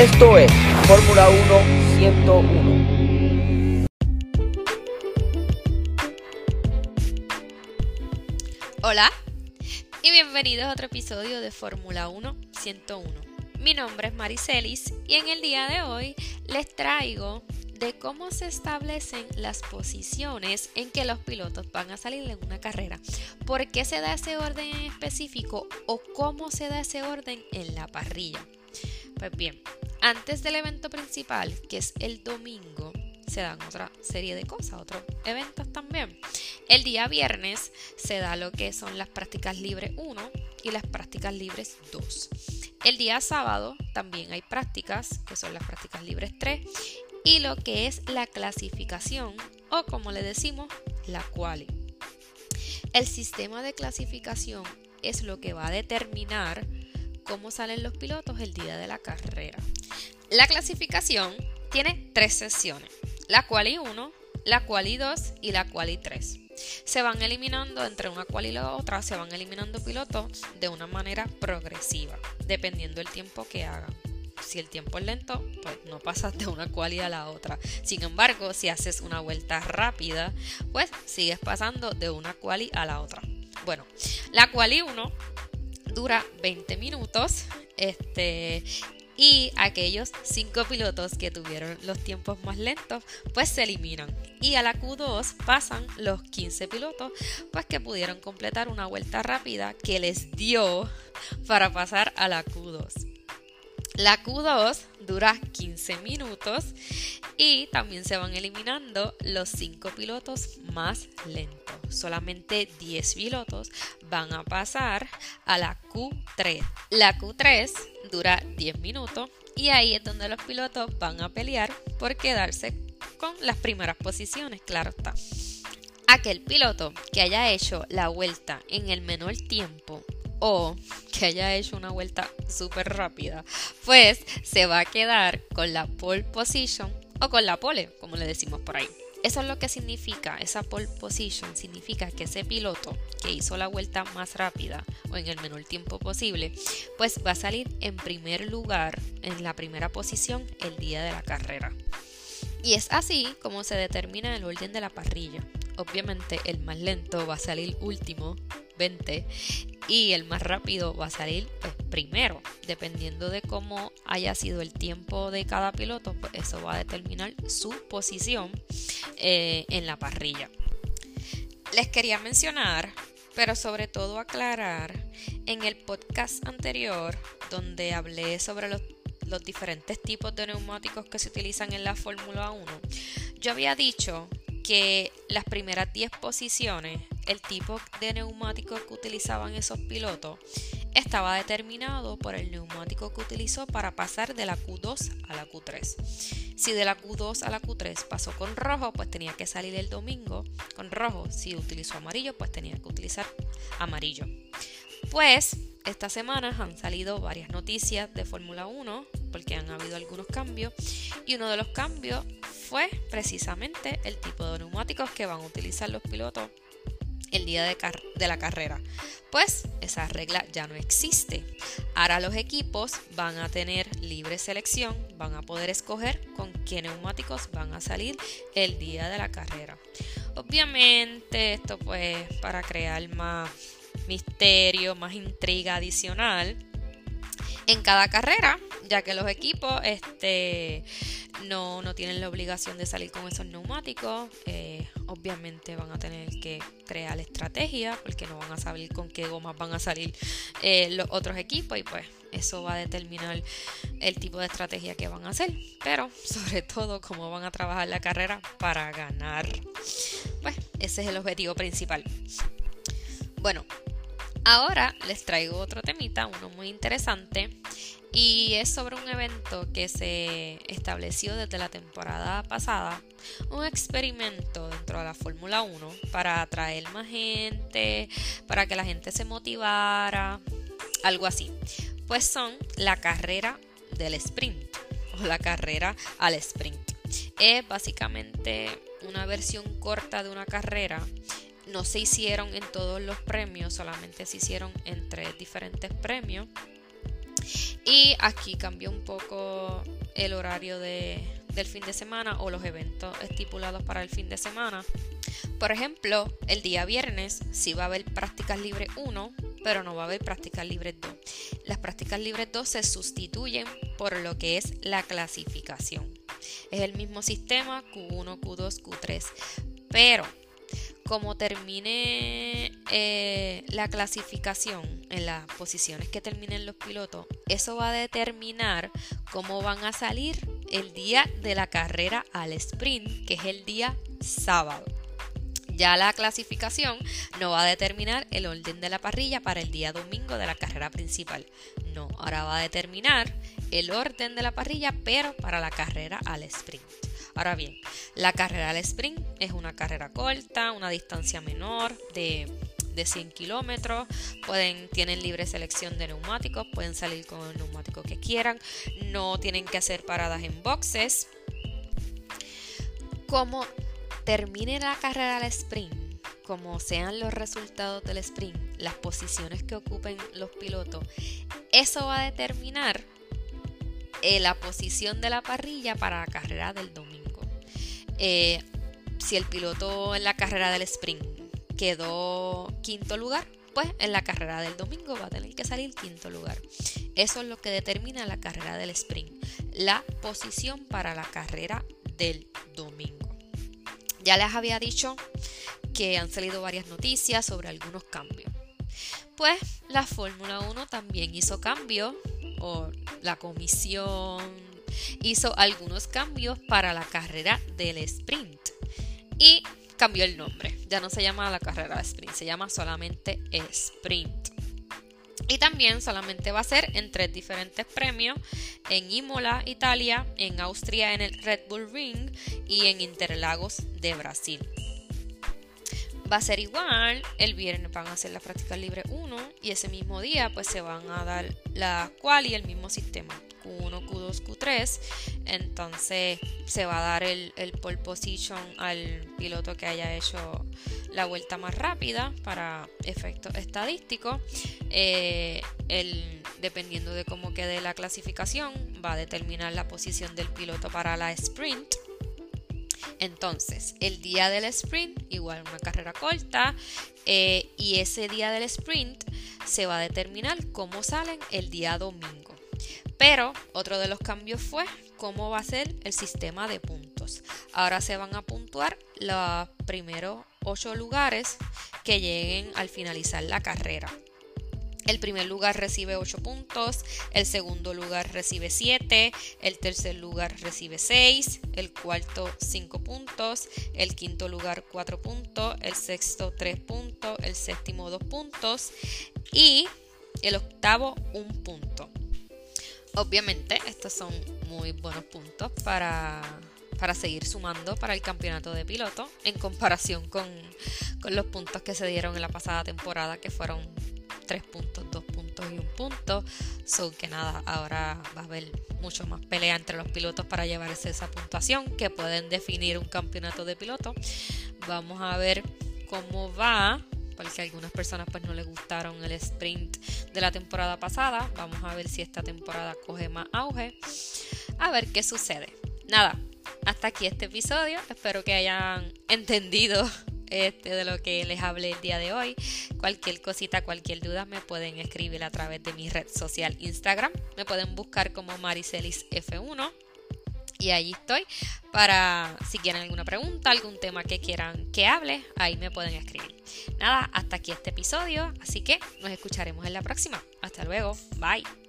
Esto es Fórmula 1 101. Hola y bienvenidos a otro episodio de Fórmula 1 101. Mi nombre es Maricelis y en el día de hoy les traigo de cómo se establecen las posiciones en que los pilotos van a salir en una carrera. ¿Por qué se da ese orden en específico o cómo se da ese orden en la parrilla? Pues bien, antes del evento principal, que es el domingo, se dan otra serie de cosas, otros eventos también. El día viernes se da lo que son las prácticas libres 1 y las prácticas libres 2. El día sábado también hay prácticas, que son las prácticas libres 3, y lo que es la clasificación, o como le decimos, la quali. El sistema de clasificación es lo que va a determinar cómo salen los pilotos el día de la carrera. La clasificación tiene tres sesiones, la quali 1, la quali 2 y la quali 3. Se van eliminando entre una quali y la otra, se van eliminando pilotos de una manera progresiva, dependiendo del tiempo que hagan. Si el tiempo es lento, pues no pasas de una quali a la otra. Sin embargo, si haces una vuelta rápida, pues sigues pasando de una quali a la otra. Bueno, la quali 1 dura 20 minutos. Este, y aquellos 5 pilotos que tuvieron los tiempos más lentos, pues se eliminan. Y a la Q2 pasan los 15 pilotos, pues que pudieron completar una vuelta rápida que les dio para pasar a la Q2. La Q2 dura 15 minutos y también se van eliminando los 5 pilotos más lentos. Solamente 10 pilotos van a pasar a la Q3. La Q3 dura 10 minutos y ahí es donde los pilotos van a pelear por quedarse con las primeras posiciones, claro está. Aquel piloto que haya hecho la vuelta en el menor tiempo o que haya hecho una vuelta súper rápida, pues se va a quedar con la pole position o con la pole, como le decimos por ahí. Eso es lo que significa, esa pole position significa que ese piloto que hizo la vuelta más rápida o en el menor tiempo posible, pues va a salir en primer lugar, en la primera posición el día de la carrera. Y es así como se determina el orden de la parrilla. Obviamente el más lento va a salir último 20 y el más rápido va a salir primero. Dependiendo de cómo haya sido el tiempo de cada piloto, pues eso va a determinar su posición eh, en la parrilla. Les quería mencionar, pero sobre todo aclarar, en el podcast anterior donde hablé sobre los, los diferentes tipos de neumáticos que se utilizan en la Fórmula 1, yo había dicho que las primeras 10 posiciones, el tipo de neumático que utilizaban esos pilotos, estaba determinado por el neumático que utilizó para pasar de la Q2 a la Q3. Si de la Q2 a la Q3 pasó con rojo, pues tenía que salir el domingo con rojo. Si utilizó amarillo, pues tenía que utilizar amarillo. Pues estas semanas han salido varias noticias de Fórmula 1 porque han habido algunos cambios y uno de los cambios fue precisamente el tipo de neumáticos que van a utilizar los pilotos el día de, la carrera. Pues esa regla ya no existe. Ahora los equipos van a tener libre selección, van a poder escoger con qué neumáticos van a salir el día de la carrera. Obviamente esto pues para crear más misterio, más intriga adicional en cada carrera, ya que los equipos este, no, tienen la obligación de salir con esos neumáticos. Eh, obviamente van a tener que crear estrategias porque no van a saber con qué gomas van a salir eh, los otros equipos y pues eso va a determinar el tipo de estrategia que van a hacer. Pero sobre todo cómo van a trabajar la carrera para ganar. Pues ese es el objetivo principal. Bueno, Ahora les traigo otro temita, uno muy interesante, y es sobre un evento que se estableció desde la temporada pasada, un experimento dentro de la Fórmula 1 para atraer más gente, para que la gente se motivara, algo así. Pues son la carrera del sprint o la carrera al sprint. Es básicamente una versión corta de una carrera no se hicieron en todos los premios, solamente se hicieron en tres diferentes premios. Y aquí cambió un poco el horario de, del fin de semana o los eventos estipulados para el fin de semana. Por ejemplo, el día viernes sí va a haber prácticas libres 1, pero no va a haber prácticas libres 2. Las prácticas libres 2 se sustituyen por lo que es la clasificación. Es el mismo sistema Q1, Q2, Q3, pero como termine eh, la clasificación en las posiciones que terminen los pilotos, eso va a determinar cómo van a salir el día de la carrera al sprint, que es el día sábado. Ya la clasificación no va a determinar el orden de la parrilla para el día domingo de la carrera principal. No, ahora va a determinar el orden de la parrilla, pero para la carrera al sprint. Ahora bien, la carrera al sprint es una carrera corta, una distancia menor de, de 100 kilómetros. Pueden, tienen libre selección de neumáticos, pueden salir con el neumático que quieran. No tienen que hacer paradas en boxes. Como termine la carrera al sprint, como sean los resultados del sprint, las posiciones que ocupen los pilotos, eso va a determinar eh, la posición de la parrilla para la carrera del domingo. Eh, si el piloto en la carrera del sprint quedó quinto lugar, pues en la carrera del domingo va a tener que salir quinto lugar. Eso es lo que determina la carrera del sprint, la posición para la carrera del domingo. Ya les había dicho que han salido varias noticias sobre algunos cambios. Pues la Fórmula 1 también hizo cambios, o la comisión hizo algunos cambios para la carrera del sprint. Y cambió el nombre. Ya no se llama la carrera de sprint, se llama solamente sprint. Y también solamente va a ser en tres diferentes premios, en Imola, Italia, en Austria en el Red Bull Ring y en Interlagos de Brasil. Va a ser igual, el viernes van a hacer la práctica libre 1 y ese mismo día pues se van a dar la cual y el mismo sistema. Q1, Q2, Q3. Entonces se va a dar el, el pole position al piloto que haya hecho la vuelta más rápida para efectos estadísticos. Eh, el, dependiendo de cómo quede la clasificación, va a determinar la posición del piloto para la sprint. Entonces, el día del sprint, igual una carrera corta, eh, y ese día del sprint se va a determinar cómo salen el día domingo. Pero otro de los cambios fue cómo va a ser el sistema de puntos. Ahora se van a puntuar los primeros 8 lugares que lleguen al finalizar la carrera. El primer lugar recibe 8 puntos, el segundo lugar recibe 7, el tercer lugar recibe 6, el cuarto 5 puntos, el quinto lugar 4 puntos, el sexto 3 puntos, el séptimo 2 puntos y el octavo 1 punto. Obviamente estos son muy buenos puntos para, para seguir sumando para el campeonato de piloto en comparación con, con los puntos que se dieron en la pasada temporada que fueron 3 puntos, 2 puntos y 1 punto. So que nada, ahora va a haber mucho más pelea entre los pilotos para llevarse esa puntuación que pueden definir un campeonato de piloto. Vamos a ver cómo va porque a algunas personas pues no les gustaron el sprint de la temporada pasada. Vamos a ver si esta temporada coge más auge. A ver qué sucede. Nada, hasta aquí este episodio. Espero que hayan entendido este, de lo que les hablé el día de hoy. Cualquier cosita, cualquier duda me pueden escribir a través de mi red social Instagram. Me pueden buscar como Maricelis F1 y allí estoy para si quieren alguna pregunta, algún tema que quieran que hable, ahí me pueden escribir. Nada, hasta aquí este episodio, así que nos escucharemos en la próxima. Hasta luego, bye.